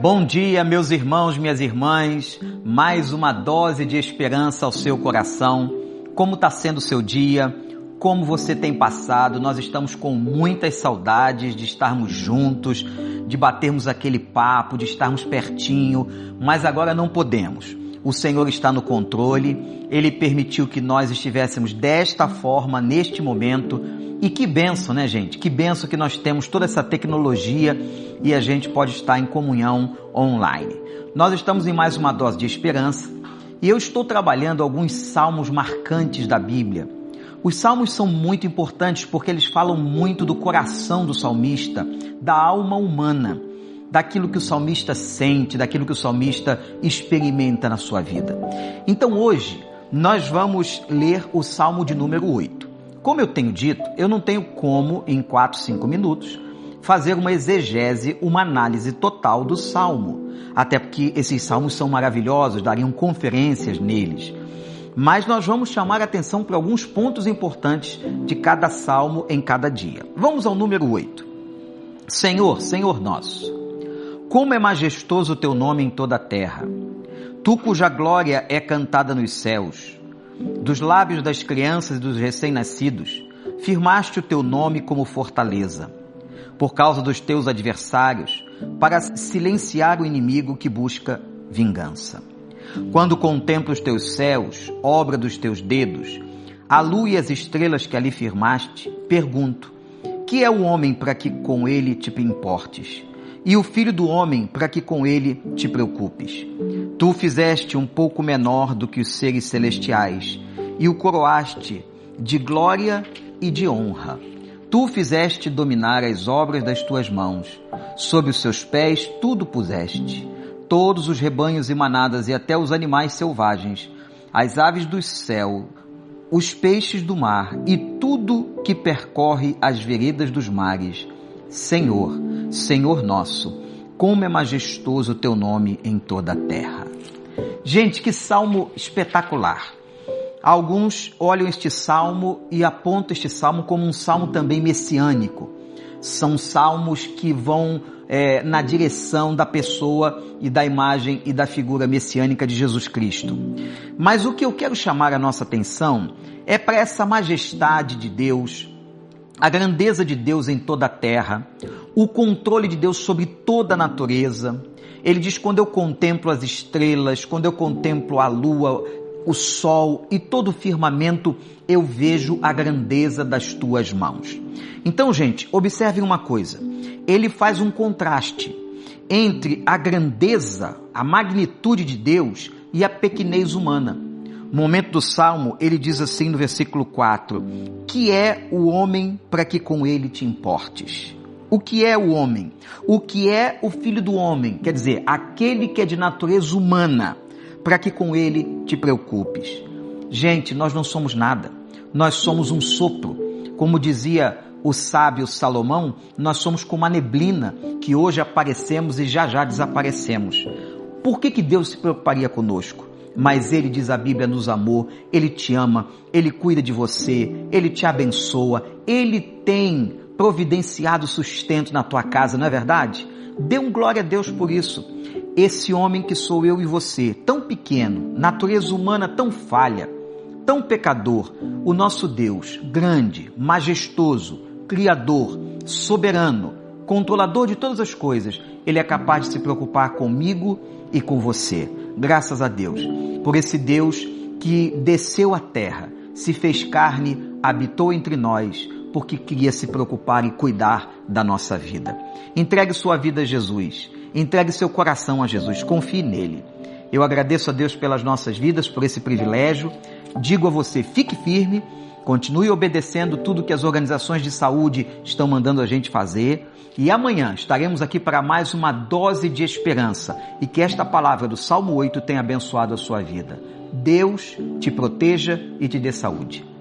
Bom dia, meus irmãos, minhas irmãs. Mais uma dose de esperança ao seu coração. Como está sendo o seu dia? Como você tem passado? Nós estamos com muitas saudades de estarmos juntos, de batermos aquele papo, de estarmos pertinho, mas agora não podemos. O Senhor está no controle, Ele permitiu que nós estivéssemos desta forma neste momento. E que benção, né, gente? Que benção que nós temos toda essa tecnologia e a gente pode estar em comunhão online. Nós estamos em mais uma dose de esperança e eu estou trabalhando alguns salmos marcantes da Bíblia. Os salmos são muito importantes porque eles falam muito do coração do salmista, da alma humana daquilo que o salmista sente, daquilo que o salmista experimenta na sua vida. Então hoje nós vamos ler o Salmo de número 8. Como eu tenho dito, eu não tenho como, em 4, 5 minutos, fazer uma exegese, uma análise total do Salmo. Até porque esses salmos são maravilhosos, dariam conferências neles. Mas nós vamos chamar a atenção para alguns pontos importantes de cada salmo em cada dia. Vamos ao número 8. Senhor, Senhor nosso, como é majestoso o teu nome em toda a terra. Tu cuja glória é cantada nos céus. Dos lábios das crianças e dos recém-nascidos, firmaste o teu nome como fortaleza. Por causa dos teus adversários, para silenciar o inimigo que busca vingança. Quando contemplo os teus céus, obra dos teus dedos, a lua e as estrelas que ali firmaste, pergunto: que é o homem para que com ele te importes? E o filho do homem, para que com ele te preocupes. Tu o fizeste um pouco menor do que os seres celestiais, e o coroaste de glória e de honra. Tu o fizeste dominar as obras das tuas mãos. Sob os seus pés tudo puseste. Todos os rebanhos e manadas e até os animais selvagens, as aves do céu, os peixes do mar e tudo que percorre as veredas dos mares. Senhor, Senhor nosso, como é majestoso o teu nome em toda a terra. Gente, que salmo espetacular. Alguns olham este salmo e apontam este salmo como um salmo também messiânico. São salmos que vão é, na direção da pessoa e da imagem e da figura messiânica de Jesus Cristo. Mas o que eu quero chamar a nossa atenção é para essa majestade de Deus, a grandeza de Deus em toda a terra, o controle de Deus sobre toda a natureza. Ele diz: quando eu contemplo as estrelas, quando eu contemplo a lua, o sol e todo o firmamento, eu vejo a grandeza das tuas mãos. Então, gente, observem uma coisa. Ele faz um contraste entre a grandeza, a magnitude de Deus e a pequenez humana momento do salmo, ele diz assim no versículo 4: Que é o homem para que com ele te importes? O que é o homem? O que é o filho do homem? Quer dizer, aquele que é de natureza humana, para que com ele te preocupes. Gente, nós não somos nada. Nós somos um sopro. Como dizia o sábio Salomão, nós somos como a neblina que hoje aparecemos e já já desaparecemos. Por que, que Deus se preocuparia conosco? mas Ele, diz a Bíblia, nos amou, Ele te ama, Ele cuida de você, Ele te abençoa, Ele tem providenciado sustento na tua casa, não é verdade? Dê um glória a Deus por isso. Esse homem que sou eu e você, tão pequeno, natureza humana tão falha, tão pecador, o nosso Deus, grande, majestoso, criador, soberano, controlador de todas as coisas, ele é capaz de se preocupar comigo e com você. Graças a Deus, por esse Deus que desceu à terra, se fez carne, habitou entre nós, porque queria se preocupar e cuidar da nossa vida. Entregue sua vida a Jesus. Entregue seu coração a Jesus. Confie nele. Eu agradeço a Deus pelas nossas vidas, por esse privilégio. Digo a você, fique firme, continue obedecendo tudo que as organizações de saúde estão mandando a gente fazer. E amanhã estaremos aqui para mais uma dose de esperança e que esta palavra do Salmo 8 tenha abençoado a sua vida. Deus te proteja e te dê saúde.